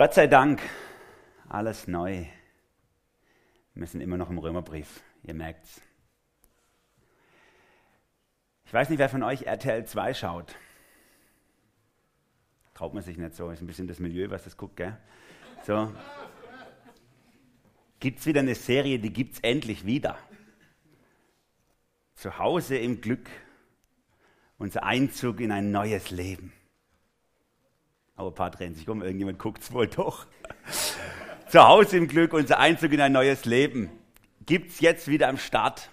Gott sei Dank, alles neu. Wir sind immer noch im Römerbrief, ihr merkt's. Ich weiß nicht, wer von euch RTL 2 schaut. Traut man sich nicht so, ist ein bisschen das Milieu, was das guckt, gell? So. Gibt es wieder eine Serie, die gibt es endlich wieder. Zu Hause im Glück, unser Einzug in ein neues Leben. Aber ein paar drehen sich um, irgendjemand guckt es wohl doch. Zu Hause im Glück, unser Einzug in ein neues Leben. Gibt es jetzt wieder am Start.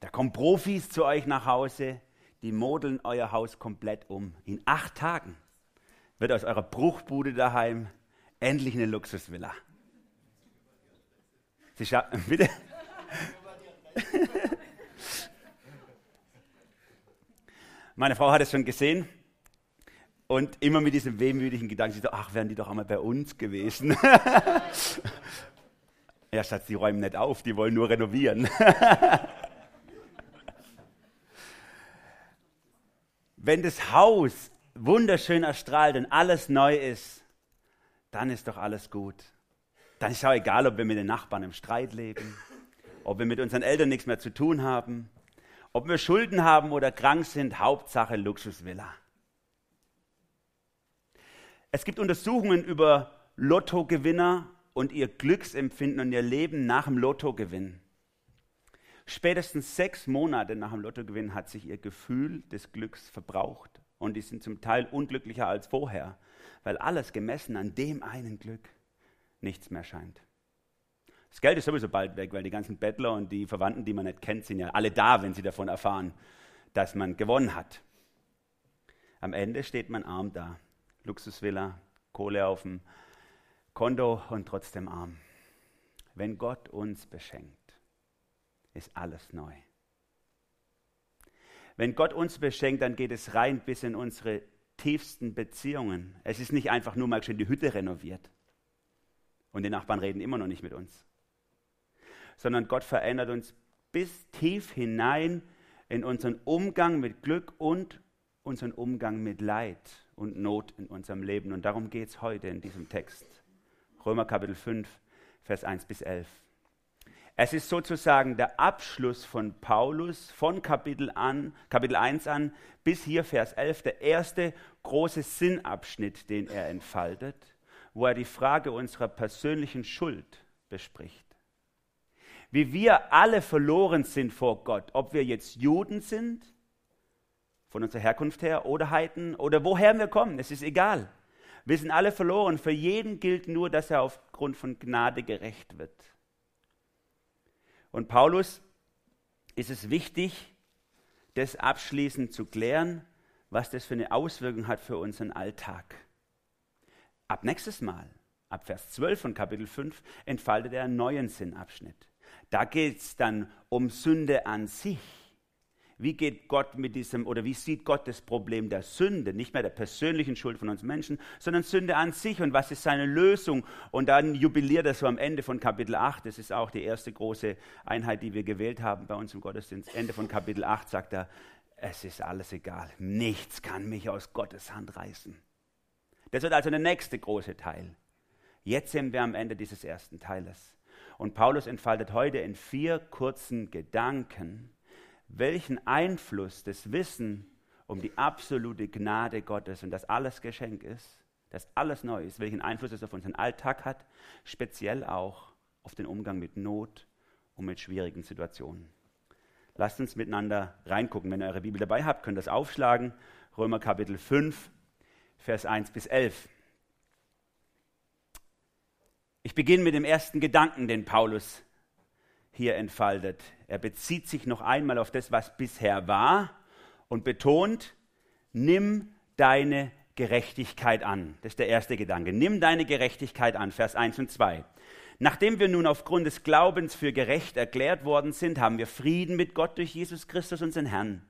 Da kommen Profis zu euch nach Hause, die modeln euer Haus komplett um. In acht Tagen wird aus eurer Bruchbude daheim endlich eine Luxusvilla. Sie scha bitte? Meine Frau hat es schon gesehen. Und immer mit diesem wehmütigen Gedanken, ach, wären die doch einmal bei uns gewesen. ja, Schatz, die räumen nicht auf, die wollen nur renovieren. Wenn das Haus wunderschön erstrahlt und alles neu ist, dann ist doch alles gut. Dann ist auch egal, ob wir mit den Nachbarn im Streit leben, ob wir mit unseren Eltern nichts mehr zu tun haben, ob wir Schulden haben oder krank sind, Hauptsache Luxusvilla. Es gibt Untersuchungen über Lottogewinner und ihr Glücksempfinden und ihr Leben nach dem Lottogewinn. Spätestens sechs Monate nach dem Lottogewinn hat sich ihr Gefühl des Glücks verbraucht und die sind zum Teil unglücklicher als vorher, weil alles gemessen an dem einen Glück nichts mehr scheint. Das Geld ist sowieso bald weg, weil die ganzen Bettler und die Verwandten, die man nicht kennt, sind ja alle da, wenn sie davon erfahren, dass man gewonnen hat. Am Ende steht man arm da Luxusvilla, Kohle auf dem Konto und trotzdem arm. Wenn Gott uns beschenkt, ist alles neu. Wenn Gott uns beschenkt, dann geht es rein bis in unsere tiefsten Beziehungen. Es ist nicht einfach nur mal schön die Hütte renoviert und die Nachbarn reden immer noch nicht mit uns, sondern Gott verändert uns bis tief hinein in unseren Umgang mit Glück und unseren Umgang mit Leid und Not in unserem Leben. Und darum geht es heute in diesem Text. Römer Kapitel 5, Vers 1 bis 11. Es ist sozusagen der Abschluss von Paulus von Kapitel, an, Kapitel 1 an bis hier Vers 11, der erste große Sinnabschnitt, den er entfaltet, wo er die Frage unserer persönlichen Schuld bespricht. Wie wir alle verloren sind vor Gott, ob wir jetzt Juden sind von unserer Herkunft her oder Heiden oder woher wir kommen, es ist egal. Wir sind alle verloren. Für jeden gilt nur, dass er aufgrund von Gnade gerecht wird. Und Paulus ist es wichtig, das abschließend zu klären, was das für eine Auswirkung hat für unseren Alltag. Ab nächstes Mal, ab Vers 12 von Kapitel 5, entfaltet er einen neuen Sinnabschnitt. Da geht es dann um Sünde an sich wie geht Gott mit diesem oder wie sieht Gott das Problem der Sünde, nicht mehr der persönlichen Schuld von uns Menschen, sondern Sünde an sich und was ist seine Lösung? Und dann jubiliert er so am Ende von Kapitel 8, das ist auch die erste große Einheit, die wir gewählt haben bei uns im Gottesdienst. Ende von Kapitel 8 sagt er, es ist alles egal, nichts kann mich aus Gottes Hand reißen. Das wird also der nächste große Teil. Jetzt sind wir am Ende dieses ersten Teiles. Und Paulus entfaltet heute in vier kurzen Gedanken, welchen Einfluss das Wissen um die absolute Gnade Gottes und dass alles Geschenk ist, dass alles neu ist, welchen Einfluss es auf unseren Alltag hat, speziell auch auf den Umgang mit Not und mit schwierigen Situationen. Lasst uns miteinander reingucken. Wenn ihr eure Bibel dabei habt, könnt ihr das aufschlagen. Römer Kapitel 5, Vers 1 bis 11. Ich beginne mit dem ersten Gedanken, den Paulus hier entfaltet. Er bezieht sich noch einmal auf das, was bisher war und betont, nimm deine Gerechtigkeit an. Das ist der erste Gedanke. Nimm deine Gerechtigkeit an, Vers 1 und 2. Nachdem wir nun aufgrund des Glaubens für gerecht erklärt worden sind, haben wir Frieden mit Gott durch Jesus Christus, unseren Herrn.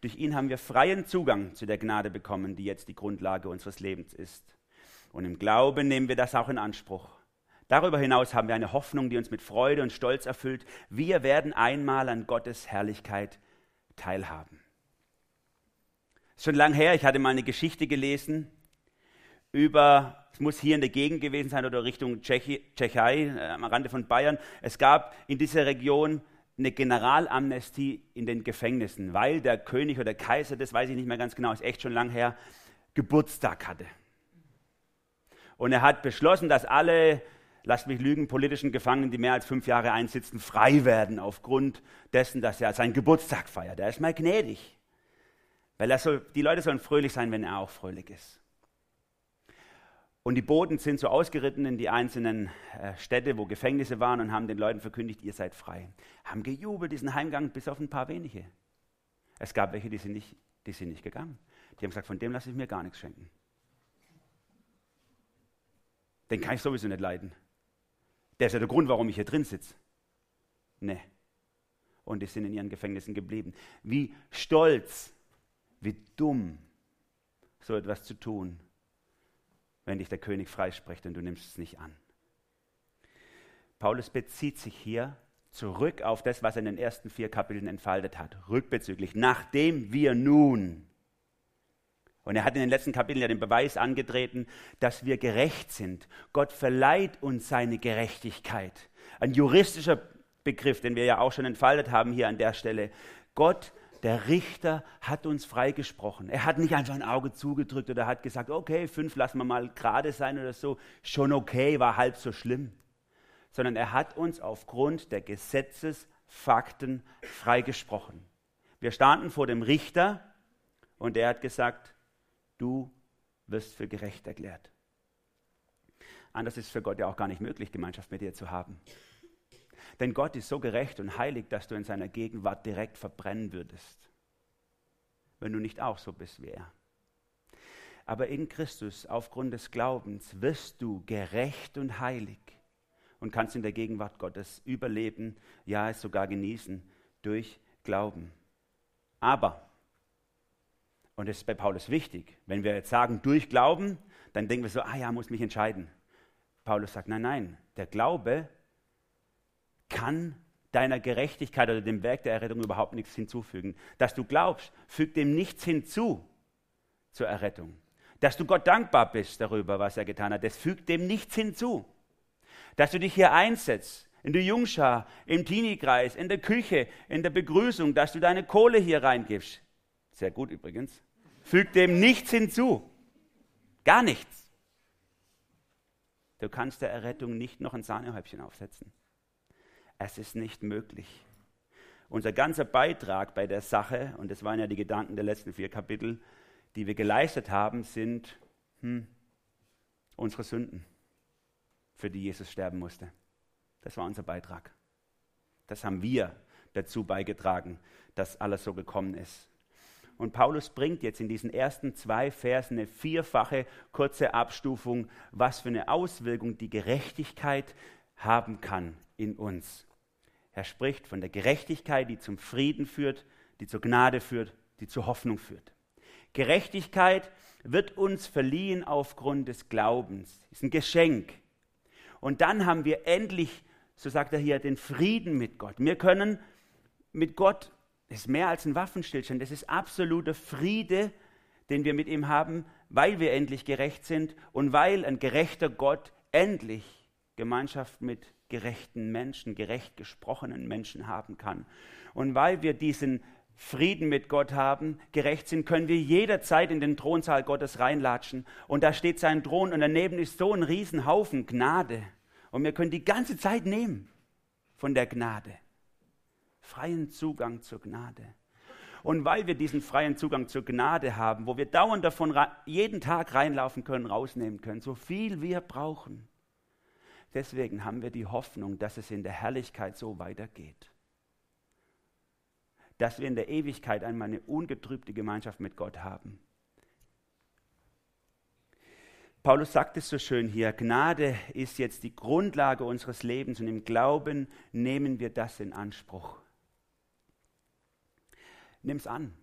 Durch ihn haben wir freien Zugang zu der Gnade bekommen, die jetzt die Grundlage unseres Lebens ist. Und im Glauben nehmen wir das auch in Anspruch. Darüber hinaus haben wir eine Hoffnung, die uns mit Freude und Stolz erfüllt. Wir werden einmal an Gottes Herrlichkeit teilhaben. Schon lang her, ich hatte mal eine Geschichte gelesen über, es muss hier in der Gegend gewesen sein oder Richtung Tschechi, Tschechei, äh, am Rande von Bayern. Es gab in dieser Region eine Generalamnestie in den Gefängnissen, weil der König oder der Kaiser, das weiß ich nicht mehr ganz genau, ist echt schon lang her, Geburtstag hatte. Und er hat beschlossen, dass alle, lasst mich lügen, politischen Gefangenen, die mehr als fünf Jahre einsitzen, frei werden aufgrund dessen, dass er seinen Geburtstag feiert. Er ist mal gnädig, weil soll, die Leute sollen fröhlich sein, wenn er auch fröhlich ist. Und die Boten sind so ausgeritten in die einzelnen äh, Städte, wo Gefängnisse waren und haben den Leuten verkündigt, ihr seid frei. Haben gejubelt diesen Heimgang bis auf ein paar wenige. Es gab welche, die sind nicht, die sind nicht gegangen. Die haben gesagt, von dem lasse ich mir gar nichts schenken. Den kann ich sowieso nicht leiden. Der ist ja der Grund, warum ich hier drin sitze. Nee. Und die sind in ihren Gefängnissen geblieben. Wie stolz, wie dumm, so etwas zu tun wenn dich der König freispricht und du nimmst es nicht an. Paulus bezieht sich hier zurück auf das, was er in den ersten vier Kapiteln entfaltet hat, rückbezüglich, nachdem wir nun, und er hat in den letzten Kapiteln ja den Beweis angetreten, dass wir gerecht sind. Gott verleiht uns seine Gerechtigkeit. Ein juristischer Begriff, den wir ja auch schon entfaltet haben hier an der Stelle. Gott der Richter hat uns freigesprochen. Er hat nicht einfach ein Auge zugedrückt oder hat gesagt, okay, fünf lassen wir mal gerade sein oder so. Schon okay, war halb so schlimm. Sondern er hat uns aufgrund der Gesetzesfakten freigesprochen. Wir standen vor dem Richter und er hat gesagt, du wirst für gerecht erklärt. Anders ist für Gott ja auch gar nicht möglich, Gemeinschaft mit dir zu haben. Denn Gott ist so gerecht und heilig, dass du in seiner Gegenwart direkt verbrennen würdest, wenn du nicht auch so bist wie er. Aber in Christus, aufgrund des Glaubens, wirst du gerecht und heilig und kannst in der Gegenwart Gottes überleben, ja es sogar genießen durch Glauben. Aber, und das ist bei Paulus wichtig, wenn wir jetzt sagen durch Glauben, dann denken wir so, ah ja, muss mich entscheiden. Paulus sagt, nein, nein, der Glaube kann deiner Gerechtigkeit oder dem Werk der Errettung überhaupt nichts hinzufügen. Dass du glaubst, fügt dem nichts hinzu zur Errettung. Dass du Gott dankbar bist darüber, was er getan hat, das fügt dem nichts hinzu. Dass du dich hier einsetzt, in der Jungschar, im Teenie-Kreis, in der Küche, in der Begrüßung, dass du deine Kohle hier reingibst. Sehr gut übrigens. Fügt dem nichts hinzu. Gar nichts. Du kannst der Errettung nicht noch ein Sahnehäubchen aufsetzen. Es ist nicht möglich. Unser ganzer Beitrag bei der Sache, und das waren ja die Gedanken der letzten vier Kapitel, die wir geleistet haben, sind hm, unsere Sünden, für die Jesus sterben musste. Das war unser Beitrag. Das haben wir dazu beigetragen, dass alles so gekommen ist. Und Paulus bringt jetzt in diesen ersten zwei Versen eine vierfache kurze Abstufung, was für eine Auswirkung die Gerechtigkeit haben kann in uns. Er spricht von der Gerechtigkeit, die zum Frieden führt, die zur Gnade führt, die zur Hoffnung führt. Gerechtigkeit wird uns verliehen aufgrund des Glaubens, ist ein Geschenk. Und dann haben wir endlich, so sagt er hier, den Frieden mit Gott. Wir können mit Gott, das ist mehr als ein Waffenstillstand, das ist absoluter Friede, den wir mit ihm haben, weil wir endlich gerecht sind und weil ein gerechter Gott endlich Gemeinschaft mit gerechten Menschen, gerecht gesprochenen Menschen haben kann. Und weil wir diesen Frieden mit Gott haben, gerecht sind, können wir jederzeit in den Thronsaal Gottes reinlatschen. Und da steht sein Thron und daneben ist so ein Riesenhaufen Gnade. Und wir können die ganze Zeit nehmen von der Gnade. Freien Zugang zur Gnade. Und weil wir diesen freien Zugang zur Gnade haben, wo wir dauernd davon jeden Tag reinlaufen können, rausnehmen können, so viel wir brauchen, Deswegen haben wir die Hoffnung, dass es in der Herrlichkeit so weitergeht. Dass wir in der Ewigkeit einmal eine ungetrübte Gemeinschaft mit Gott haben. Paulus sagt es so schön hier, Gnade ist jetzt die Grundlage unseres Lebens und im Glauben nehmen wir das in Anspruch. Nimm es an.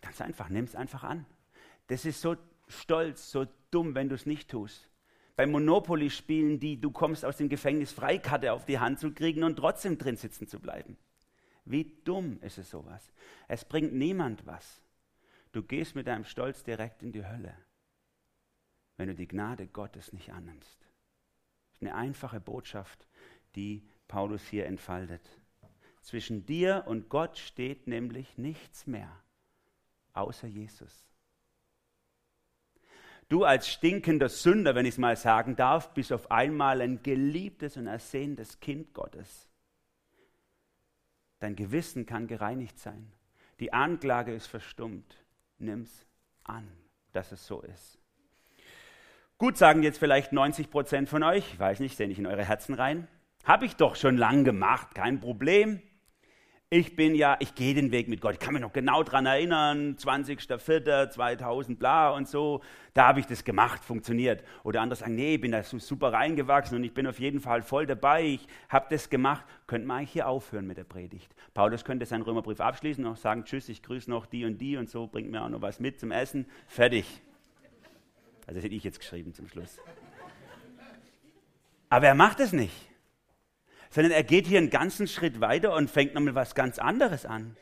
Ganz einfach, nimm es einfach an. Das ist so stolz, so dumm, wenn du es nicht tust beim Monopoly-Spielen, die du kommst aus dem Gefängnis Freikarte auf die Hand zu kriegen und trotzdem drin sitzen zu bleiben. Wie dumm ist es sowas? Es bringt niemand was. Du gehst mit deinem Stolz direkt in die Hölle. wenn du die Gnade Gottes nicht annimmst. Das ist eine einfache Botschaft, die Paulus hier entfaltet. Zwischen dir und Gott steht nämlich nichts mehr außer Jesus. Du als stinkender Sünder, wenn ich es mal sagen darf, bist auf einmal ein geliebtes und ersehntes Kind Gottes. Dein Gewissen kann gereinigt sein. Die Anklage ist verstummt. Nimm's an, dass es so ist. Gut, sagen jetzt vielleicht 90 Prozent von euch, ich weiß nicht, sehe nicht in eure Herzen rein. Habe ich doch schon lang gemacht, kein Problem ich bin ja, ich gehe den Weg mit Gott. Ich kann mich noch genau daran erinnern, 20.04.2000, bla und so. Da habe ich das gemacht, funktioniert. Oder andere sagen, nee, ich bin da super reingewachsen und ich bin auf jeden Fall voll dabei. Ich habe das gemacht. Könnte man eigentlich hier aufhören mit der Predigt. Paulus könnte seinen Römerbrief abschließen und sagen, tschüss, ich grüße noch die und die und so, bringt mir auch noch was mit zum Essen. Fertig. Also das hätte ich jetzt geschrieben zum Schluss. Aber er macht es nicht sondern er geht hier einen ganzen Schritt weiter und fängt nochmal was ganz anderes an.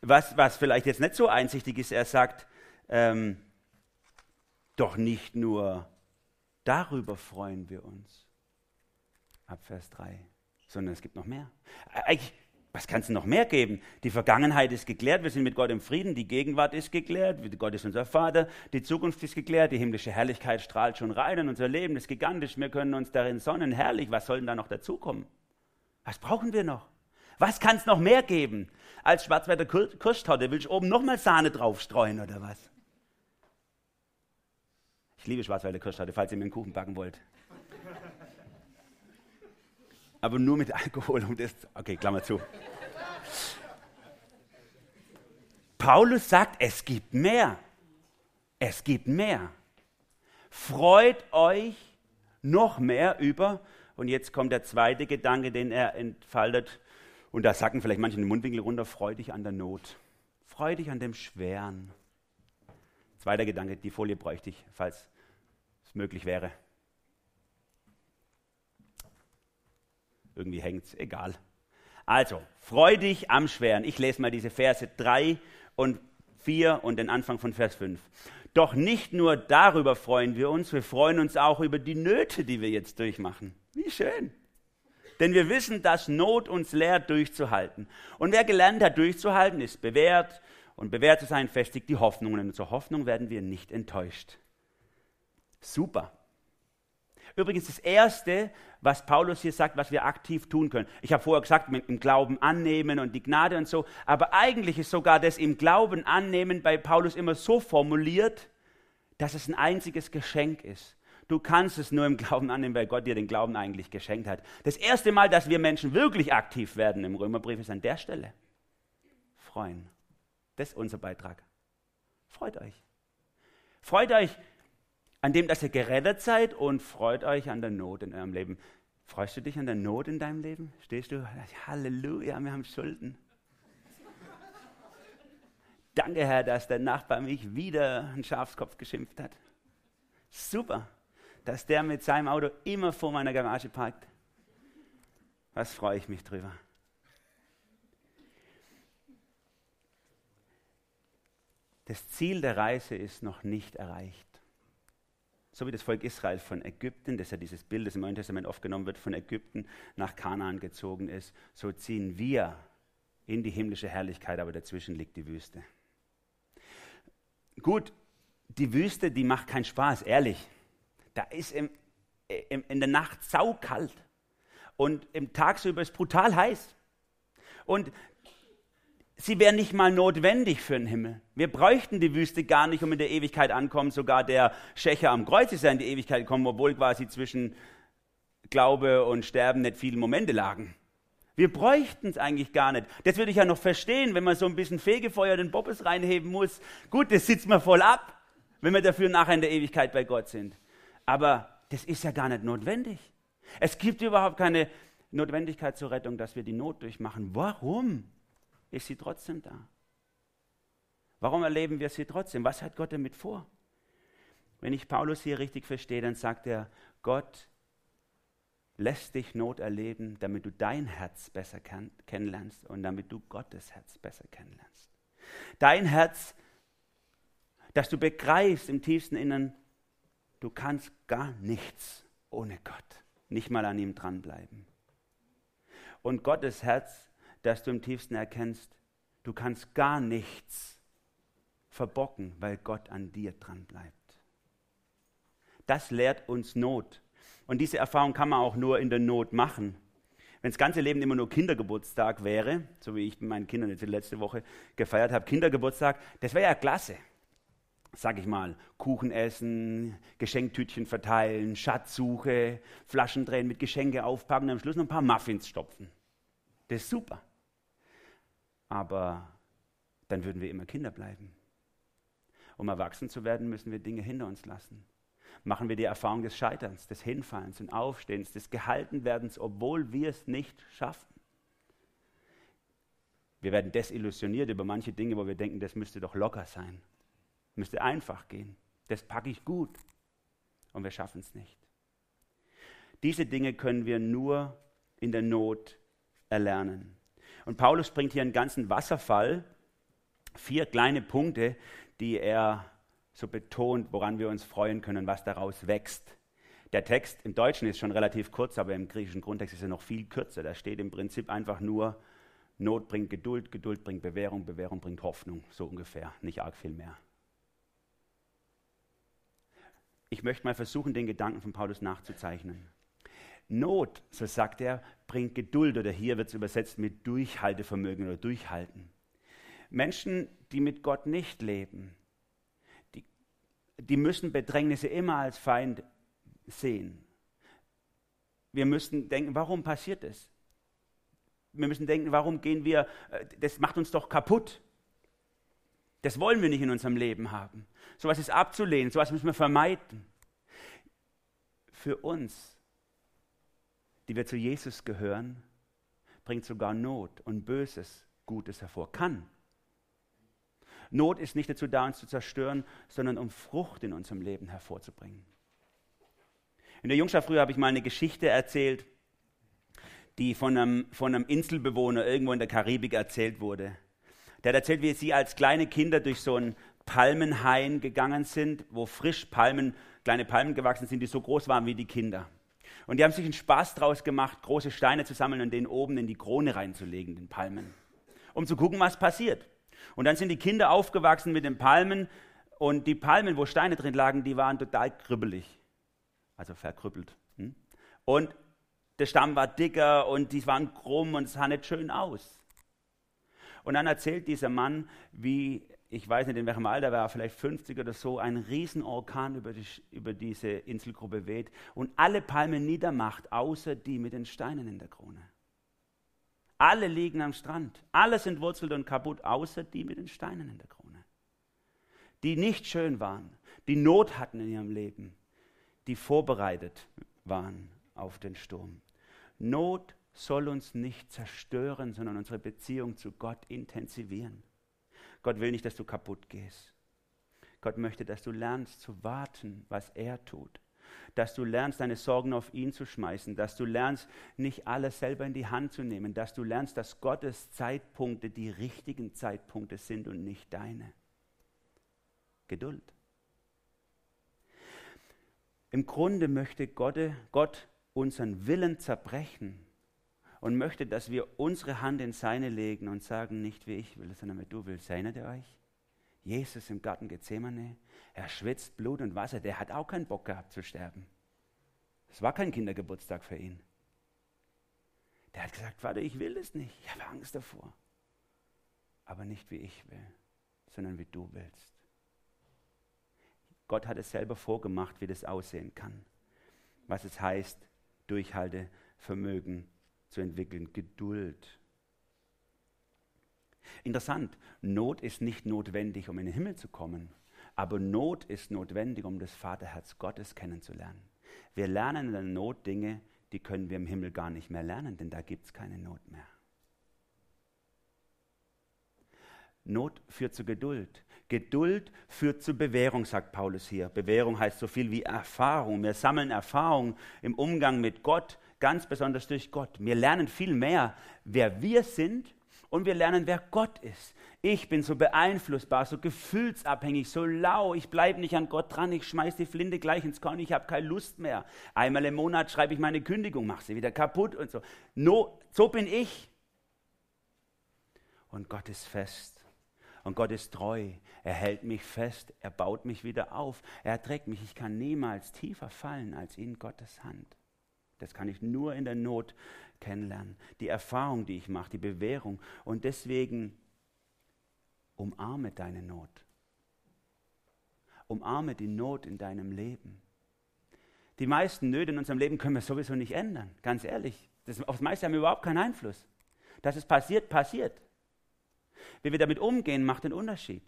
Was, was vielleicht jetzt nicht so einsichtig ist, er sagt, ähm, doch nicht nur darüber freuen wir uns, ab Vers 3, sondern es gibt noch mehr. Eigentlich, was kann es noch mehr geben? Die Vergangenheit ist geklärt, wir sind mit Gott im Frieden, die Gegenwart ist geklärt, Gott ist unser Vater, die Zukunft ist geklärt, die himmlische Herrlichkeit strahlt schon rein und unser Leben ist gigantisch, wir können uns darin sonnen, herrlich, was soll denn da noch dazukommen? Was brauchen wir noch? Was kann es noch mehr geben als Schwarzwälder Kirschtorte? Will ich oben nochmal Sahne draufstreuen oder was? Ich liebe Schwarzwälder Kirschtorte, falls ihr mir einen Kuchen backen wollt. Aber nur mit Alkohol und das. Okay, Klammer zu. Paulus sagt, es gibt mehr. Es gibt mehr. Freut euch noch mehr über und jetzt kommt der zweite Gedanke, den er entfaltet. Und da sacken vielleicht manche den Mundwinkel runter, freu dich an der Not. Freu dich an dem Schweren. Zweiter Gedanke, die Folie bräuchte ich, falls es möglich wäre. Irgendwie hängt es, egal. Also, freu dich am Schweren. Ich lese mal diese Verse 3 und 4 und den Anfang von Vers 5. Doch nicht nur darüber freuen wir uns, wir freuen uns auch über die Nöte, die wir jetzt durchmachen. Wie schön. Denn wir wissen, dass Not uns lehrt, durchzuhalten. Und wer gelernt hat, durchzuhalten, ist bewährt. Und bewährt zu sein, festigt die Hoffnung. Und in unserer Hoffnung werden wir nicht enttäuscht. Super. Übrigens das Erste, was Paulus hier sagt, was wir aktiv tun können. Ich habe vorher gesagt, im Glauben annehmen und die Gnade und so. Aber eigentlich ist sogar das im Glauben annehmen bei Paulus immer so formuliert, dass es ein einziges Geschenk ist. Du kannst es nur im Glauben annehmen, weil Gott dir den Glauben eigentlich geschenkt hat. Das erste Mal, dass wir Menschen wirklich aktiv werden im Römerbrief, ist an der Stelle. Freuen. Das ist unser Beitrag. Freut euch. Freut euch an dem, dass ihr gerettet seid und freut euch an der Not in eurem Leben. Freust du dich an der Not in deinem Leben? Stehst du, Halleluja, wir haben Schulden. Danke, Herr, dass der Nachbar mich wieder einen Schafskopf geschimpft hat. Super dass der mit seinem Auto immer vor meiner Garage parkt. Was freue ich mich drüber. Das Ziel der Reise ist noch nicht erreicht. So wie das Volk Israel von Ägypten, das ja dieses Bild, das im Neuen Testament oft genommen wird, von Ägypten nach Kanaan gezogen ist, so ziehen wir in die himmlische Herrlichkeit, aber dazwischen liegt die Wüste. Gut, die Wüste, die macht keinen Spaß, ehrlich. Da ist im, im, in der Nacht saukalt und im Tagsüber ist brutal heiß. Und sie wäre nicht mal notwendig für den Himmel. Wir bräuchten die Wüste gar nicht, um in der Ewigkeit ankommen. Sogar der Schächer am Kreuz ist ja in die Ewigkeit gekommen, obwohl quasi zwischen Glaube und Sterben nicht viele Momente lagen. Wir bräuchten es eigentlich gar nicht. Das würde ich ja noch verstehen, wenn man so ein bisschen Fegefeuer den Bobbes reinheben muss. Gut, das sitzt man voll ab, wenn wir dafür nachher in der Ewigkeit bei Gott sind. Aber das ist ja gar nicht notwendig. Es gibt überhaupt keine Notwendigkeit zur Rettung, dass wir die Not durchmachen. Warum ist sie trotzdem da? Warum erleben wir sie trotzdem? Was hat Gott damit vor? Wenn ich Paulus hier richtig verstehe, dann sagt er, Gott lässt dich Not erleben, damit du dein Herz besser kennenlernst und damit du Gottes Herz besser kennenlernst. Dein Herz, dass du begreifst im tiefsten Innern, du kannst gar nichts ohne Gott. Nicht mal an ihm dranbleiben. Und Gottes Herz, dass du im tiefsten erkennst, du kannst gar nichts verbocken, weil Gott an dir dranbleibt. Das lehrt uns Not. Und diese Erfahrung kann man auch nur in der Not machen. Wenn das ganze Leben immer nur Kindergeburtstag wäre, so wie ich mit meinen Kindern jetzt die letzte Woche gefeiert habe, Kindergeburtstag, das wäre ja klasse. Sag ich mal, Kuchen essen, Geschenktütchen verteilen, Schatzsuche, Flaschen drehen, mit Geschenke aufpacken und am Schluss noch ein paar Muffins stopfen. Das ist super. Aber dann würden wir immer Kinder bleiben. Um erwachsen zu werden, müssen wir Dinge hinter uns lassen machen wir die Erfahrung des Scheiterns, des Hinfallens und Aufstehens, des Gehaltenwerdens, obwohl wir es nicht schaffen. Wir werden desillusioniert über manche Dinge, wo wir denken, das müsste doch locker sein, müsste einfach gehen, das packe ich gut und wir schaffen es nicht. Diese Dinge können wir nur in der Not erlernen. Und Paulus bringt hier einen ganzen Wasserfall, vier kleine Punkte, die er so betont, woran wir uns freuen können, was daraus wächst. Der Text im Deutschen ist schon relativ kurz, aber im griechischen Grundtext ist er noch viel kürzer. Da steht im Prinzip einfach nur, Not bringt Geduld, Geduld bringt Bewährung, Bewährung bringt Hoffnung, so ungefähr, nicht arg viel mehr. Ich möchte mal versuchen, den Gedanken von Paulus nachzuzeichnen. Not, so sagt er, bringt Geduld oder hier wird es übersetzt mit Durchhaltevermögen oder Durchhalten. Menschen, die mit Gott nicht leben, die müssen Bedrängnisse immer als Feind sehen. Wir müssen denken, warum passiert das? Wir müssen denken, warum gehen wir, äh, das macht uns doch kaputt. Das wollen wir nicht in unserem Leben haben. Sowas ist abzulehnen, sowas müssen wir vermeiden. Für uns, die wir zu Jesus gehören, bringt sogar Not und Böses Gutes hervor. Kann. Not ist nicht dazu da, uns zu zerstören, sondern um Frucht in unserem Leben hervorzubringen. In der Jungschaft früher habe ich mal eine Geschichte erzählt, die von einem, von einem Inselbewohner irgendwo in der Karibik erzählt wurde. Der hat erzählt, wie sie als kleine Kinder durch so einen Palmenhain gegangen sind, wo frisch Palmen, kleine Palmen gewachsen sind, die so groß waren wie die Kinder. Und die haben sich einen Spaß draus gemacht, große Steine zu sammeln und den oben in die Krone reinzulegen, den Palmen, um zu gucken, was passiert. Und dann sind die Kinder aufgewachsen mit den Palmen und die Palmen, wo Steine drin lagen, die waren total kribbelig, also verkrüppelt. Hm? Und der Stamm war dicker und die waren krumm und es sah nicht schön aus. Und dann erzählt dieser Mann, wie, ich weiß nicht in welchem Alter war, vielleicht 50 oder so, ein Riesenorkan über, die, über diese Inselgruppe weht und alle Palmen niedermacht, außer die mit den Steinen in der Krone. Alle liegen am Strand. Alle sind wurzelt und kaputt, außer die mit den Steinen in der Krone. Die nicht schön waren, die Not hatten in ihrem Leben, die vorbereitet waren auf den Sturm. Not soll uns nicht zerstören, sondern unsere Beziehung zu Gott intensivieren. Gott will nicht, dass du kaputt gehst. Gott möchte, dass du lernst zu warten, was er tut dass du lernst, deine Sorgen auf ihn zu schmeißen, dass du lernst, nicht alles selber in die Hand zu nehmen, dass du lernst, dass Gottes Zeitpunkte die richtigen Zeitpunkte sind und nicht deine. Geduld. Im Grunde möchte Gott, unseren Willen zerbrechen und möchte, dass wir unsere Hand in seine legen und sagen, nicht wie ich will, sondern wie du willst. Erinnert ihr euch? Jesus im Garten Gethsemane, er schwitzt Blut und Wasser, der hat auch keinen Bock gehabt zu sterben. Es war kein Kindergeburtstag für ihn. Der hat gesagt, Vater, ich will es nicht, ich habe Angst davor. Aber nicht wie ich will, sondern wie du willst. Gott hat es selber vorgemacht, wie das aussehen kann. Was es heißt, Durchhaltevermögen zu entwickeln, Geduld Interessant, Not ist nicht notwendig, um in den Himmel zu kommen, aber Not ist notwendig, um das Vaterherz Gottes kennenzulernen. Wir lernen in der Not Dinge, die können wir im Himmel gar nicht mehr lernen, denn da gibt es keine Not mehr. Not führt zu Geduld. Geduld führt zu Bewährung, sagt Paulus hier. Bewährung heißt so viel wie Erfahrung. Wir sammeln Erfahrung im Umgang mit Gott, ganz besonders durch Gott. Wir lernen viel mehr, wer wir sind Und wir lernen, wer Gott ist. Ich bin so beeinflussbar, so gefühlsabhängig, so lau. Ich bleibe nicht an Gott dran. Ich schmeiß die Flinte gleich ins Korn. Ich habe keine Lust mehr. Einmal im Monat schreibe ich meine Kündigung, mache sie wieder kaputt und so. No, so bin ich. Und Gott ist fest. Und Gott ist treu. Er hält mich fest. Er baut mich wieder auf. Er trägt mich. Ich kann niemals tiefer fallen als in Gottes Hand. Das kann ich nur in der Not kennenlernen. Die Erfahrung, die ich mache, die Bewährung. Und deswegen umarme deine Not. Umarme die Not in deinem Leben. Die meisten Nöte in unserem Leben können wir sowieso nicht ändern, ganz ehrlich. Das, auf das meiste haben wir überhaupt keinen Einfluss. Dass es passiert, passiert. Wie wir damit umgehen, macht den Unterschied.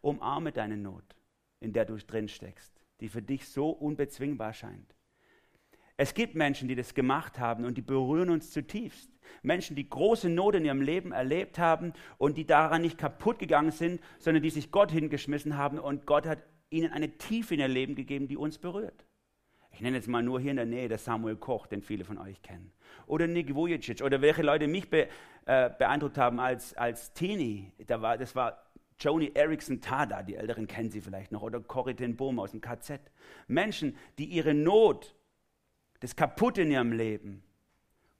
Umarme deine Not, in der du drin steckst, die für dich so unbezwingbar scheint. Es gibt Menschen, die das gemacht haben und die berühren uns zutiefst. Menschen, die große Not in ihrem Leben erlebt haben und die daran nicht kaputt gegangen sind, sondern die sich Gott hingeschmissen haben und Gott hat ihnen eine Tiefe in ihr Leben gegeben, die uns berührt. Ich nenne jetzt mal nur hier in der Nähe der Samuel Koch, den viele von euch kennen. Oder Nick Vujicic oder welche Leute mich be, äh, beeindruckt haben als, als Teenie. Da war, das war Joni Erickson Tada, die Älteren kennen sie vielleicht noch, oder Corrie ten Boom aus dem KZ. Menschen, die ihre Not das Kaputte in ihrem Leben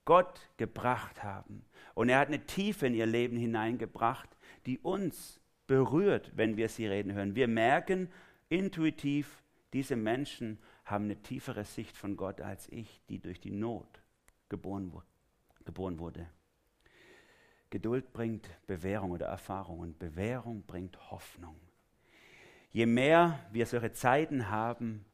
Gott gebracht haben. Und er hat eine Tiefe in ihr Leben hineingebracht, die uns berührt, wenn wir sie reden hören. Wir merken intuitiv, diese Menschen haben eine tiefere Sicht von Gott als ich, die durch die Not geboren, geboren wurde. Geduld bringt Bewährung oder Erfahrung und Bewährung bringt Hoffnung. Je mehr wir solche Zeiten haben,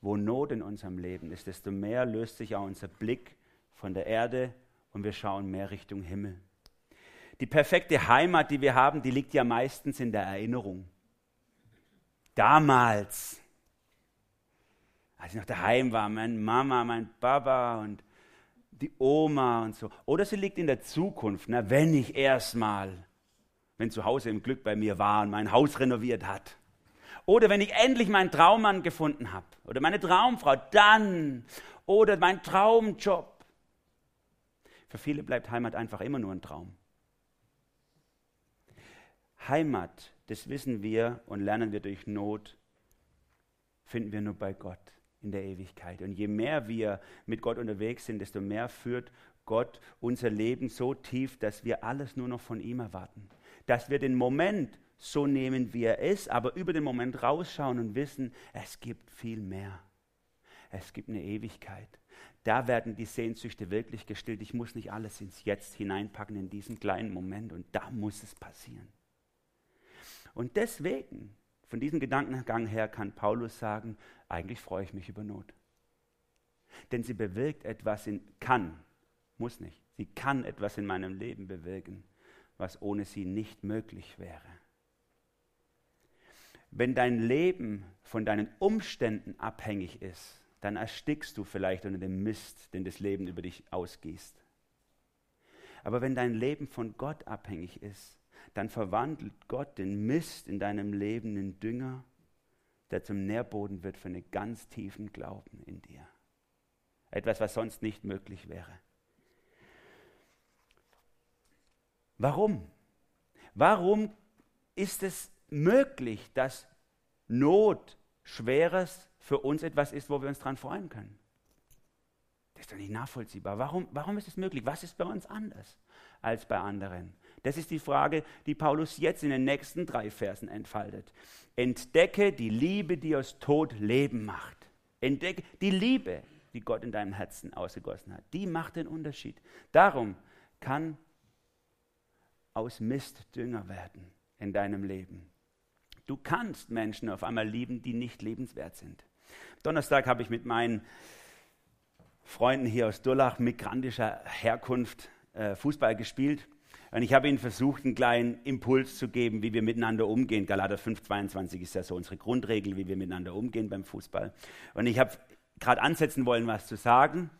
wo Not in unserem Leben ist, desto mehr löst sich auch unser Blick von der Erde und wir schauen mehr Richtung Himmel. Die perfekte Heimat, die wir haben, die liegt ja meistens in der Erinnerung. Damals, als ich noch daheim war, meine Mama, mein Papa und die Oma und so. Oder sie liegt in der Zukunft, na, wenn ich erstmal, wenn zu Hause im Glück bei mir war und mein Haus renoviert hat. Oder wenn ich endlich meinen Traummann gefunden habe oder meine Traumfrau, dann. Oder mein Traumjob. Für viele bleibt Heimat einfach immer nur ein Traum. Heimat, das wissen wir und lernen wir durch Not, finden wir nur bei Gott in der Ewigkeit. Und je mehr wir mit Gott unterwegs sind, desto mehr führt Gott unser Leben so tief, dass wir alles nur noch von ihm erwarten. Dass wir den Moment so nehmen, wie er ist, aber über den Moment rausschauen und wissen, es gibt viel mehr. Es gibt eine Ewigkeit. Da werden die Sehnsüchte wirklich gestillt. Ich muss nicht alles ins Jetzt hineinpacken in diesen kleinen Moment und da muss es passieren. Und deswegen, von diesem Gedankengang her, kann Paulus sagen, eigentlich freue ich mich über Not. Denn sie bewirkt etwas in, kann, muss nicht, sie kann etwas in meinem Leben bewirken, was ohne sie nicht möglich wäre. Wenn dein Leben von deinen Umständen abhängig ist, dann erstickst du vielleicht unter dem Mist, den das Leben über dich ausgießt. Aber wenn dein Leben von Gott abhängig ist, dann verwandelt Gott den Mist in deinem Leben in Dünger, der zum Nährboden wird für einen ganz tiefen Glauben in dir. Etwas, was sonst nicht möglich wäre. Warum? Warum ist es möglich, dass Not, Schweres für uns etwas ist, wo wir uns dran freuen können. Das ist doch nicht nachvollziehbar. Warum, warum ist es möglich? Was ist bei uns anders als bei anderen? Das ist die Frage, die Paulus jetzt in den nächsten drei Versen entfaltet. Entdecke die Liebe, die aus Tod Leben macht. Entdecke die Liebe, die Gott in deinem Herzen ausgegossen hat. Die macht den Unterschied. Darum kann aus Mist Dünger werden in deinem Leben. Du kannst Menschen auf einmal lieben, die nicht lebenswert sind. Donnerstag habe ich mit meinen Freunden hier aus Durlach migrantischer Herkunft äh, Fußball gespielt. Und ich habe ihnen versucht, einen kleinen Impuls zu geben, wie wir miteinander umgehen. Galater 5,22 ist ja so unsere Grundregel, wie wir miteinander umgehen beim Fußball. Und ich habe gerade ansetzen wollen, was zu sagen.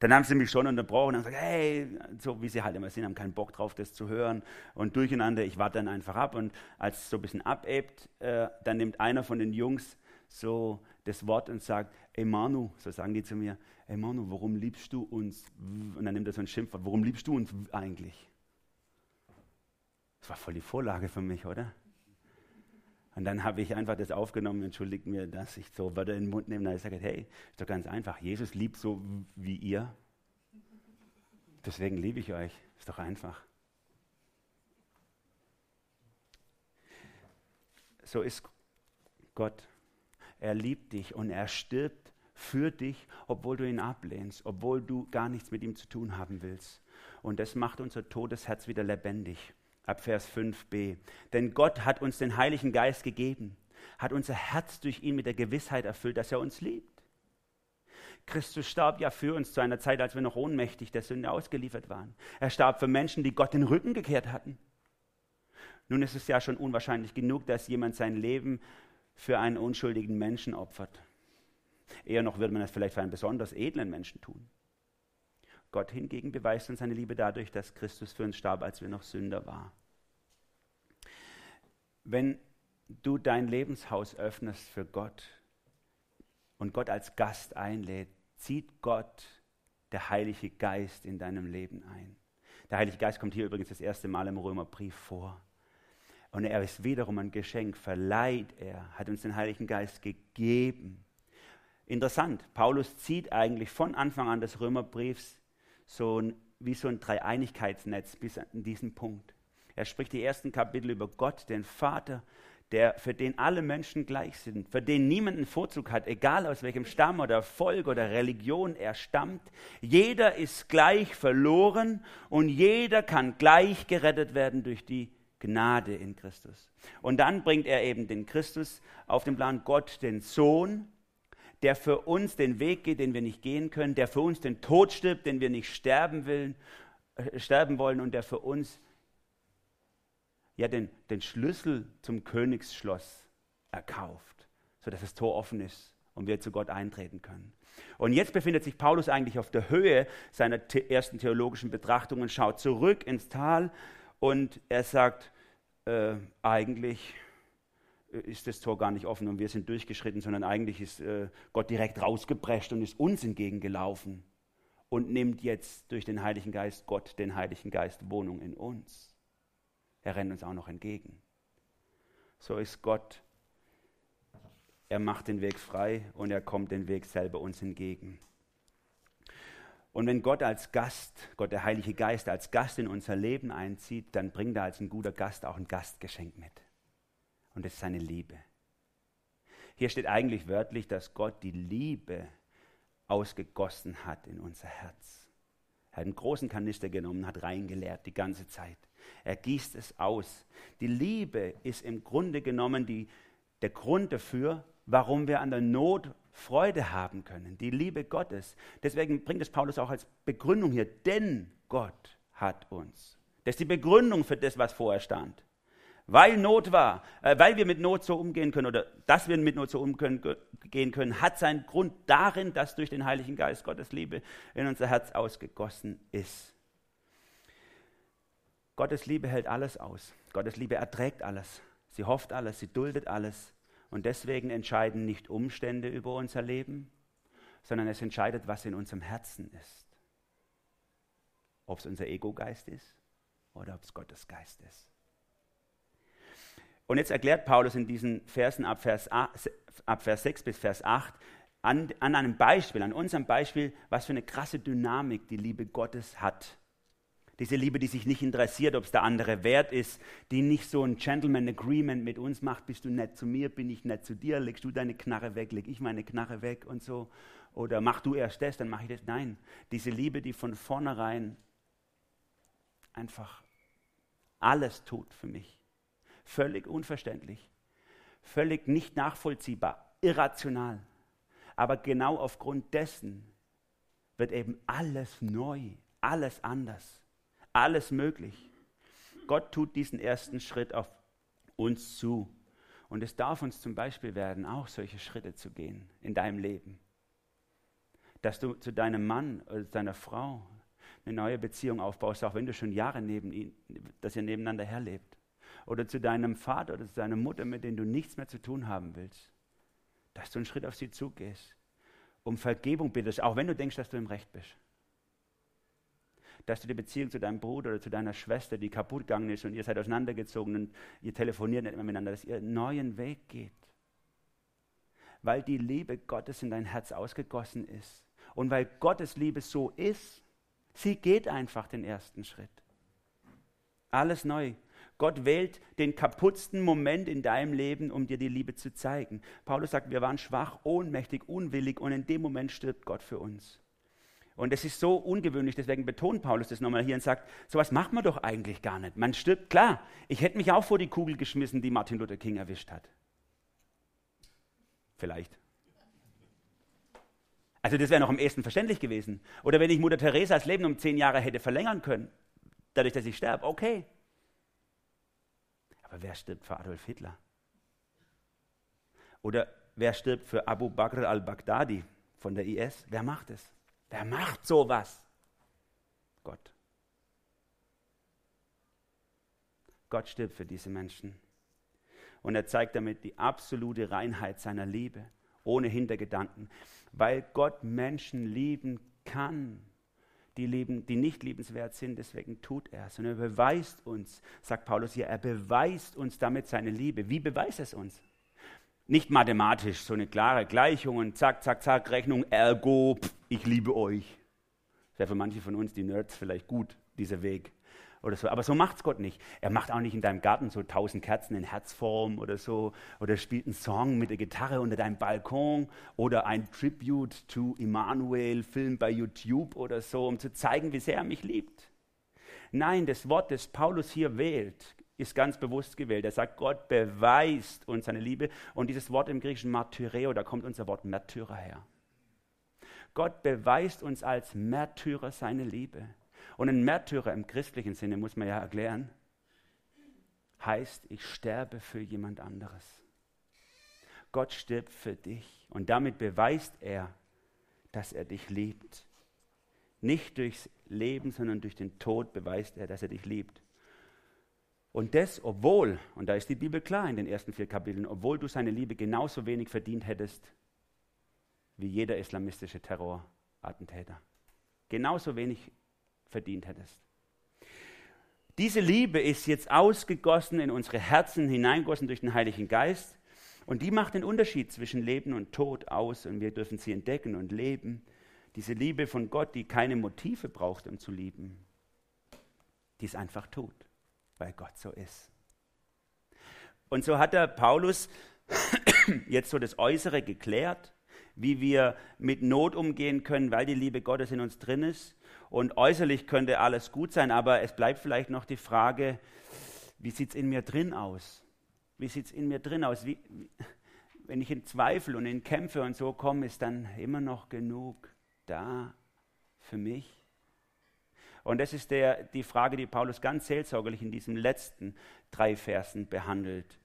Dann haben sie mich schon unterbrochen und gesagt, hey, so wie sie halt immer sind, haben keinen Bock drauf, das zu hören und durcheinander. Ich warte dann einfach ab und als es so ein bisschen abebt, äh, dann nimmt einer von den Jungs so das Wort und sagt, ey Manu, so sagen die zu mir, ey Manu, warum liebst du uns? Und dann nimmt er so ein Schimpfwort, warum liebst du uns eigentlich? Das war voll die Vorlage für mich, oder? Und dann habe ich einfach das aufgenommen, entschuldigt mir, dass ich so Wörter in den Mund nehme. Da habe ich gesagt, hey, ist doch ganz einfach. Jesus liebt so wie ihr. Deswegen liebe ich euch. Ist doch einfach. So ist Gott. Er liebt dich und er stirbt für dich, obwohl du ihn ablehnst, obwohl du gar nichts mit ihm zu tun haben willst. Und das macht unser totes Herz wieder lebendig ab Vers 5b. Denn Gott hat uns den Heiligen Geist gegeben, hat unser Herz durch ihn mit der Gewissheit erfüllt, dass er uns liebt. Christus starb ja für uns zu einer Zeit, als wir noch ohnmächtig der Sünde ausgeliefert waren. Er starb für Menschen, die Gott den Rücken gekehrt hatten. Nun ist es ja schon unwahrscheinlich genug, dass jemand sein Leben für einen unschuldigen Menschen opfert. Eher noch würde man das vielleicht für einen besonders edlen Menschen tun. Gott hingegen beweist uns seine Liebe dadurch, dass Christus für uns starb, als wir noch Sünder waren. Wenn du dein Lebenshaus öffnest für Gott und Gott als Gast einlädt, zieht Gott der Heilige Geist in deinem Leben ein. Der Heilige Geist kommt hier übrigens das erste Mal im Römerbrief vor. Und er ist wiederum ein Geschenk, verleiht er, hat uns den Heiligen Geist gegeben. Interessant, Paulus zieht eigentlich von Anfang an des Römerbriefs so ein, wie so ein Dreieinigkeitsnetz bis an diesen Punkt. Er spricht die ersten Kapitel über Gott, den Vater, der, für den alle Menschen gleich sind, für den niemand einen Vorzug hat, egal aus welchem Stamm oder Volk oder Religion er stammt. Jeder ist gleich verloren und jeder kann gleich gerettet werden durch die Gnade in Christus. Und dann bringt er eben den Christus auf den Plan, Gott, den Sohn, der für uns den Weg geht, den wir nicht gehen können, der für uns den Tod stirbt, den wir nicht sterben, will, äh, sterben wollen und der für uns ja, den, den Schlüssel zum Königsschloss erkauft, sodass das Tor offen ist und wir zu Gott eintreten können. Und jetzt befindet sich Paulus eigentlich auf der Höhe seiner ersten theologischen Betrachtungen, schaut zurück ins Tal und er sagt, äh, eigentlich ist das Tor gar nicht offen und wir sind durchgeschritten, sondern eigentlich ist äh, Gott direkt rausgeprescht und ist uns entgegengelaufen und nimmt jetzt durch den Heiligen Geist Gott, den Heiligen Geist, Wohnung in uns. Er rennt uns auch noch entgegen. So ist Gott. Er macht den Weg frei und er kommt den Weg selber uns entgegen. Und wenn Gott als Gast, Gott der Heilige Geist als Gast in unser Leben einzieht, dann bringt er als ein guter Gast auch ein Gastgeschenk mit. Und das ist seine Liebe. Hier steht eigentlich wörtlich, dass Gott die Liebe ausgegossen hat in unser Herz. Er hat einen großen Kanister genommen, hat reingeleert die ganze Zeit. Er gießt es aus. Die Liebe ist im Grunde genommen die, der Grund dafür, warum wir an der Not Freude haben können. Die Liebe Gottes. Deswegen bringt es Paulus auch als Begründung hier. Denn Gott hat uns. Das ist die Begründung für das, was vorher stand. Weil Not war, äh, weil wir mit Not so umgehen können oder dass wir mit Not so umgehen können, hat seinen Grund darin, dass durch den Heiligen Geist Gottes Liebe in unser Herz ausgegossen ist. Gottes Liebe hält alles aus. Gottes Liebe erträgt alles. Sie hofft alles, sie duldet alles. Und deswegen entscheiden nicht Umstände über unser Leben, sondern es entscheidet, was in unserem Herzen ist. Ob es unser Ego-Geist ist oder ob es Gottes Geist ist. Und jetzt erklärt Paulus in diesen Versen ab Vers, 8, ab Vers 6 bis Vers 8 an, an einem Beispiel, an unserem Beispiel, was für eine krasse Dynamik die Liebe Gottes hat. Diese Liebe, die sich nicht interessiert, ob es der andere wert ist, die nicht so ein Gentleman Agreement mit uns macht, bist du nett zu mir, bin ich nett zu dir, legst du deine Knarre weg, leg ich meine Knarre weg und so. Oder mach du erst das, dann mache ich das. Nein, diese Liebe, die von vornherein einfach alles tut für mich. Völlig unverständlich, völlig nicht nachvollziehbar, irrational. Aber genau aufgrund dessen wird eben alles neu, alles anders alles möglich. Gott tut diesen ersten Schritt auf uns zu. Und es darf uns zum Beispiel werden, auch solche Schritte zu gehen in deinem Leben. Dass du zu deinem Mann oder deiner Frau eine neue Beziehung aufbaust, auch wenn du schon Jahre neben ihm, dass ihr nebeneinander herlebt. Oder zu deinem Vater oder zu deiner Mutter, mit denen du nichts mehr zu tun haben willst. Dass du einen Schritt auf sie zugehst. Um Vergebung bittest, auch wenn du denkst, dass du im Recht bist dass du die Beziehung zu deinem Bruder oder zu deiner Schwester, die kaputt gegangen ist und ihr seid auseinandergezogen und ihr telefoniert nicht mehr miteinander, dass ihr einen neuen Weg geht. Weil die Liebe Gottes in dein Herz ausgegossen ist. Und weil Gottes Liebe so ist, sie geht einfach den ersten Schritt. Alles neu. Gott wählt den kaputtsten Moment in deinem Leben, um dir die Liebe zu zeigen. Paulus sagt, wir waren schwach, ohnmächtig, unwillig und in dem Moment stirbt Gott für uns. Und es ist so ungewöhnlich, deswegen betont Paulus das nochmal hier und sagt, sowas macht man doch eigentlich gar nicht. Man stirbt, klar, ich hätte mich auch vor die Kugel geschmissen, die Martin Luther King erwischt hat. Vielleicht. Also das wäre noch am ehesten verständlich gewesen. Oder wenn ich Mutter Theresas Leben um zehn Jahre hätte verlängern können, dadurch, dass ich sterbe, okay. Aber wer stirbt für Adolf Hitler? Oder wer stirbt für Abu Bakr al-Baghdadi von der IS? Wer macht es? Wer macht sowas? Gott. Gott stirbt für diese Menschen. Und er zeigt damit die absolute Reinheit seiner Liebe, ohne Hintergedanken, weil Gott Menschen lieben kann die, lieben, die nicht liebenswert sind, deswegen tut er es. Und er beweist uns, sagt Paulus hier, er beweist uns damit seine Liebe. Wie beweist er es uns? Nicht mathematisch, so eine klare Gleichung und zack, zack, zack, Rechnung, ergo, pff, ich liebe euch. Das wäre für manche von uns, die Nerds, vielleicht gut, dieser Weg oder so. Aber so macht es Gott nicht. Er macht auch nicht in deinem Garten so tausend Kerzen in Herzform oder so. Oder spielt einen Song mit der Gitarre unter deinem Balkon. Oder ein Tribute to Emmanuel Film bei YouTube oder so, um zu zeigen, wie sehr er mich liebt. Nein, das Wort, das Paulus hier wählt, ist ganz bewusst gewählt. Er sagt, Gott beweist uns seine Liebe. Und dieses Wort im Griechischen Martyreo, da kommt unser Wort Märtyrer her. Gott beweist uns als Märtyrer seine Liebe. Und ein Märtyrer im christlichen Sinne, muss man ja erklären, heißt, ich sterbe für jemand anderes. Gott stirbt für dich und damit beweist er, dass er dich liebt. Nicht durchs Leben, sondern durch den Tod beweist er, dass er dich liebt. Und das, obwohl, und da ist die Bibel klar in den ersten vier Kapiteln, obwohl du seine Liebe genauso wenig verdient hättest wie jeder islamistische Terrorattentäter. Genauso wenig verdient hättest. Diese Liebe ist jetzt ausgegossen in unsere Herzen, hineingossen durch den Heiligen Geist. Und die macht den Unterschied zwischen Leben und Tod aus. Und wir dürfen sie entdecken und leben. Diese Liebe von Gott, die keine Motive braucht, um zu lieben, die es einfach tut, weil Gott so ist. Und so hat der Paulus jetzt so das Äußere geklärt, wie wir mit Not umgehen können, weil die Liebe Gottes in uns drin ist und äußerlich könnte alles gut sein, aber es bleibt vielleicht noch die Frage, wie sieht es in mir drin aus? Wie sieht es in mir drin aus? Wie, wenn ich in Zweifel und in Kämpfe und so komme, ist dann immer noch genug da für mich? Und das ist der, die Frage, die Paulus ganz seelsorgerlich in diesen letzten drei Versen behandelt.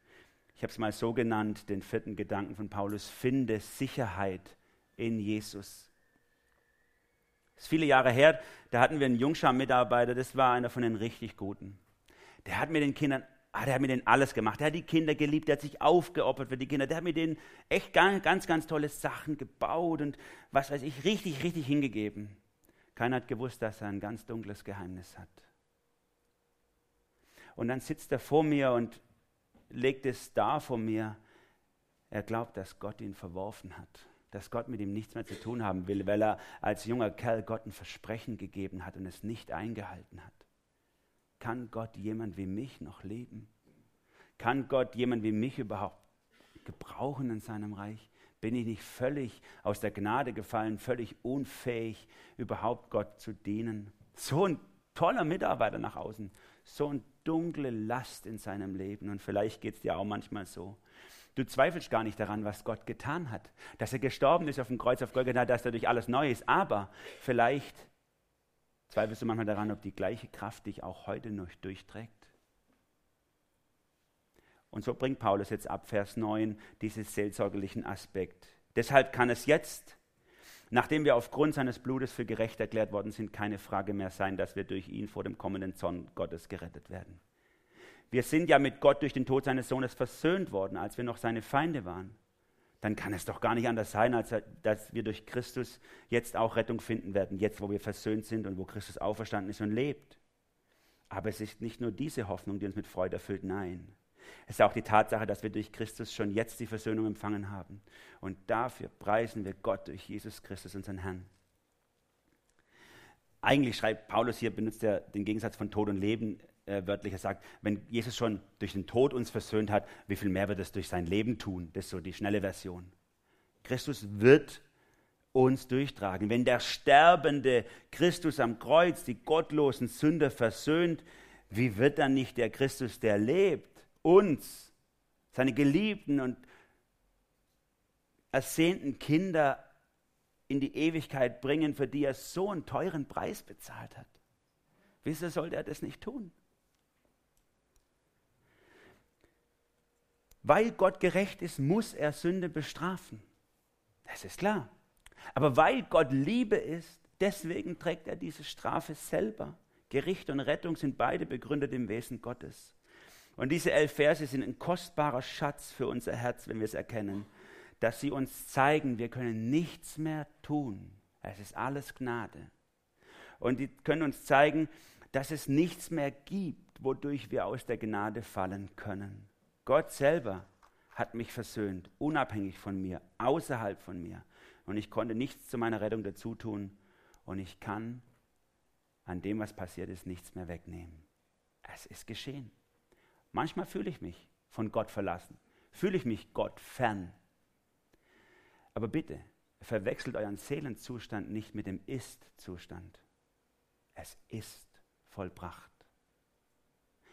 Ich habe es mal so genannt, den vierten Gedanken von Paulus, finde Sicherheit in Jesus. Das ist viele Jahre her, da hatten wir einen Jungschar-Mitarbeiter, das war einer von den richtig Guten. Der hat mit den Kindern, ah, der hat mit denen alles gemacht. Der hat die Kinder geliebt, der hat sich aufgeopfert für die Kinder. Der hat mit denen echt ganz, ganz, ganz tolle Sachen gebaut und was weiß ich, richtig, richtig hingegeben. Keiner hat gewusst, dass er ein ganz dunkles Geheimnis hat. Und dann sitzt er vor mir und legt es da vor mir. Er glaubt, dass Gott ihn verworfen hat dass Gott mit ihm nichts mehr zu tun haben will, weil er als junger Kerl Gott ein Versprechen gegeben hat und es nicht eingehalten hat. Kann Gott jemand wie mich noch leben? Kann Gott jemand wie mich überhaupt gebrauchen in seinem Reich? Bin ich nicht völlig aus der Gnade gefallen, völlig unfähig, überhaupt Gott zu dienen? So ein toller Mitarbeiter nach außen, so eine dunkle Last in seinem Leben. Und vielleicht geht es dir auch manchmal so. Du zweifelst gar nicht daran, was Gott getan hat. Dass er gestorben ist auf dem Kreuz auf Golgatha, dass dadurch alles neu ist. Aber vielleicht zweifelst du manchmal daran, ob die gleiche Kraft dich auch heute noch durchträgt. Und so bringt Paulus jetzt ab Vers 9 diesen seelsorgerlichen Aspekt. Deshalb kann es jetzt, nachdem wir aufgrund seines Blutes für gerecht erklärt worden sind, keine Frage mehr sein, dass wir durch ihn vor dem kommenden Zorn Gottes gerettet werden. Wir sind ja mit Gott durch den Tod seines Sohnes versöhnt worden, als wir noch seine Feinde waren. dann kann es doch gar nicht anders sein, als dass wir durch Christus jetzt auch Rettung finden werden, jetzt wo wir versöhnt sind und wo Christus auferstanden ist und lebt. Aber es ist nicht nur diese Hoffnung, die uns mit Freude erfüllt, nein. Es ist auch die Tatsache, dass wir durch Christus schon jetzt die Versöhnung empfangen haben. Und dafür preisen wir Gott durch Jesus Christus, unseren Herrn. Eigentlich schreibt Paulus hier, benutzt er den Gegensatz von Tod und Leben äh, wörtlich. Er sagt, wenn Jesus schon durch den Tod uns versöhnt hat, wie viel mehr wird es durch sein Leben tun? Das ist so die schnelle Version. Christus wird uns durchtragen. Wenn der sterbende Christus am Kreuz die gottlosen Sünder versöhnt, wie wird dann nicht der Christus, der lebt, uns, seine geliebten und ersehnten Kinder in die Ewigkeit bringen, für die er so einen teuren Preis bezahlt hat? Wieso sollte er das nicht tun? Weil Gott gerecht ist, muss er Sünde bestrafen. Das ist klar. Aber weil Gott Liebe ist, deswegen trägt er diese Strafe selber. Gericht und Rettung sind beide begründet im Wesen Gottes. Und diese elf Verse sind ein kostbarer Schatz für unser Herz, wenn wir es erkennen, dass sie uns zeigen, wir können nichts mehr tun. Es ist alles Gnade. Und die können uns zeigen, dass es nichts mehr gibt, wodurch wir aus der Gnade fallen können. Gott selber hat mich versöhnt, unabhängig von mir, außerhalb von mir und ich konnte nichts zu meiner Rettung dazu tun und ich kann an dem, was passiert ist, nichts mehr wegnehmen. Es ist geschehen. Manchmal fühle ich mich von Gott verlassen, fühle ich mich Gott fern. Aber bitte, verwechselt euren Seelenzustand nicht mit dem Ist-Zustand. Es ist vollbracht.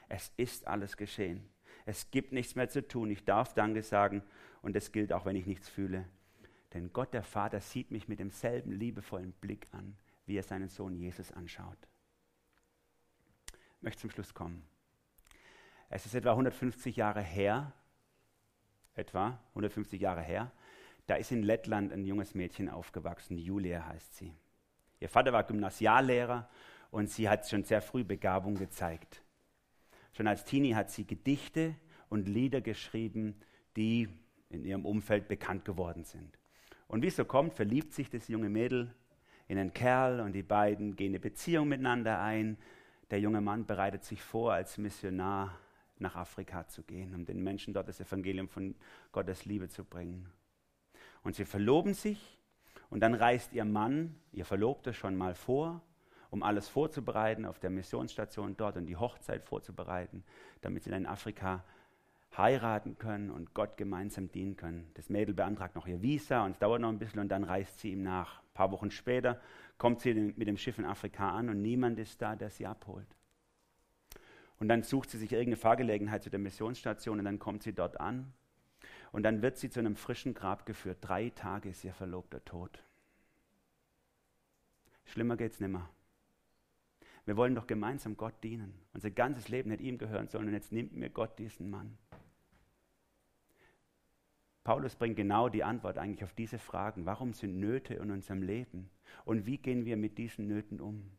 Es ist alles geschehen. Es gibt nichts mehr zu tun. Ich darf Danke sagen und es gilt auch, wenn ich nichts fühle. Denn Gott der Vater sieht mich mit demselben liebevollen Blick an, wie er seinen Sohn Jesus anschaut. Ich möchte zum Schluss kommen. Es ist etwa 150 Jahre her, etwa 150 Jahre her, da ist in Lettland ein junges Mädchen aufgewachsen, Julia heißt sie. Ihr Vater war Gymnasiallehrer und sie hat schon sehr früh Begabung gezeigt. Schon als Teenie hat sie Gedichte und Lieder geschrieben, die in ihrem Umfeld bekannt geworden sind. Und wie es so kommt, verliebt sich das junge Mädel in einen Kerl und die beiden gehen eine Beziehung miteinander ein. Der junge Mann bereitet sich vor, als Missionar nach Afrika zu gehen, um den Menschen dort das Evangelium von Gottes Liebe zu bringen. Und sie verloben sich und dann reist ihr Mann, ihr Verlobter, schon mal vor, um alles vorzubereiten auf der Missionsstation dort und die Hochzeit vorzubereiten, damit sie dann in Afrika heiraten können und Gott gemeinsam dienen können. Das Mädel beantragt noch ihr Visa und es dauert noch ein bisschen und dann reist sie ihm nach. Ein paar Wochen später kommt sie mit dem Schiff in Afrika an und niemand ist da, der sie abholt. Und dann sucht sie sich irgendeine Fahrgelegenheit zu der Missionsstation und dann kommt sie dort an und dann wird sie zu einem frischen Grab geführt. Drei Tage ist ihr Verlobter tot. Schlimmer geht's nimmer. Wir wollen doch gemeinsam Gott dienen. Unser ganzes Leben hätte ihm gehören sollen und jetzt nimmt mir Gott diesen Mann. Paulus bringt genau die Antwort eigentlich auf diese Fragen. Warum sind Nöte in unserem Leben? Und wie gehen wir mit diesen Nöten um?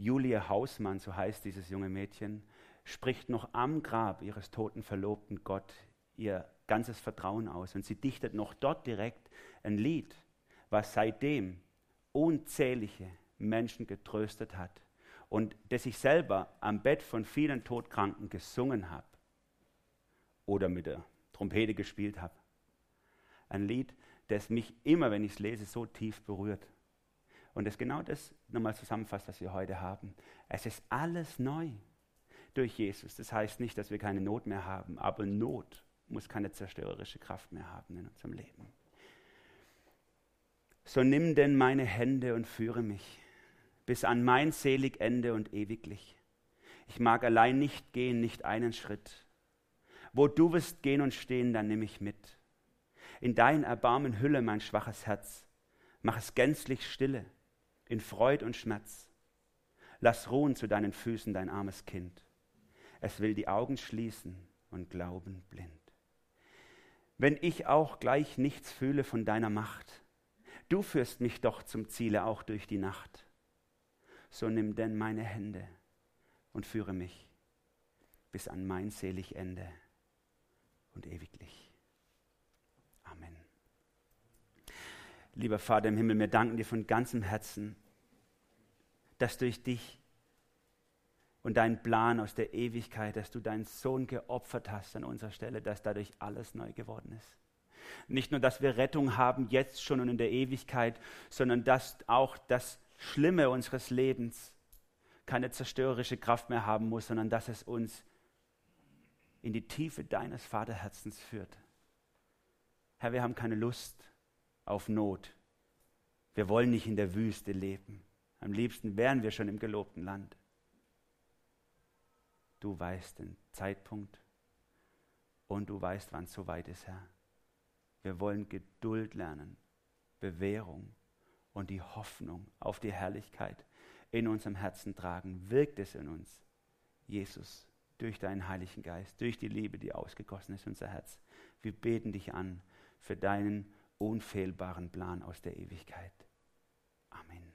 Julia Hausmann, so heißt dieses junge Mädchen, spricht noch am Grab ihres toten Verlobten Gott ihr ganzes Vertrauen aus. Und sie dichtet noch dort direkt ein Lied, was seitdem unzählige Menschen getröstet hat und das ich selber am Bett von vielen Todkranken gesungen habe oder mit der Trompete gespielt habe. Ein Lied, das mich immer, wenn ich es lese, so tief berührt. Und das genau das nochmal zusammenfasst, was wir heute haben. Es ist alles neu durch Jesus. Das heißt nicht, dass wir keine Not mehr haben, aber Not muss keine zerstörerische Kraft mehr haben in unserem Leben. So nimm denn meine Hände und führe mich bis an mein selig Ende und ewiglich. Ich mag allein nicht gehen, nicht einen Schritt. Wo du wirst gehen und stehen, dann nimm ich mit. In dein Erbarmen hülle mein schwaches Herz. Mach es gänzlich stille, in Freud und Schmerz. Lass ruhen zu deinen Füßen dein armes Kind. Es will die Augen schließen und glauben blind. Wenn ich auch gleich nichts fühle von deiner Macht, du führst mich doch zum Ziele auch durch die Nacht so nimm denn meine Hände und führe mich bis an mein selig Ende und ewiglich. Amen. Lieber Vater im Himmel, wir danken dir von ganzem Herzen, dass durch dich und deinen Plan aus der Ewigkeit, dass du deinen Sohn geopfert hast an unserer Stelle, dass dadurch alles neu geworden ist. Nicht nur, dass wir Rettung haben jetzt schon und in der Ewigkeit, sondern dass auch das Schlimme unseres Lebens keine zerstörerische Kraft mehr haben muss, sondern dass es uns in die Tiefe deines Vaterherzens führt. Herr, wir haben keine Lust auf Not. Wir wollen nicht in der Wüste leben. Am liebsten wären wir schon im gelobten Land. Du weißt den Zeitpunkt und du weißt, wann es soweit ist, Herr. Wir wollen Geduld lernen, Bewährung und die Hoffnung auf die Herrlichkeit in unserem Herzen tragen. Wirkt es in uns, Jesus, durch deinen Heiligen Geist, durch die Liebe, die ausgegossen ist in unser Herz. Wir beten dich an für deinen unfehlbaren Plan aus der Ewigkeit. Amen.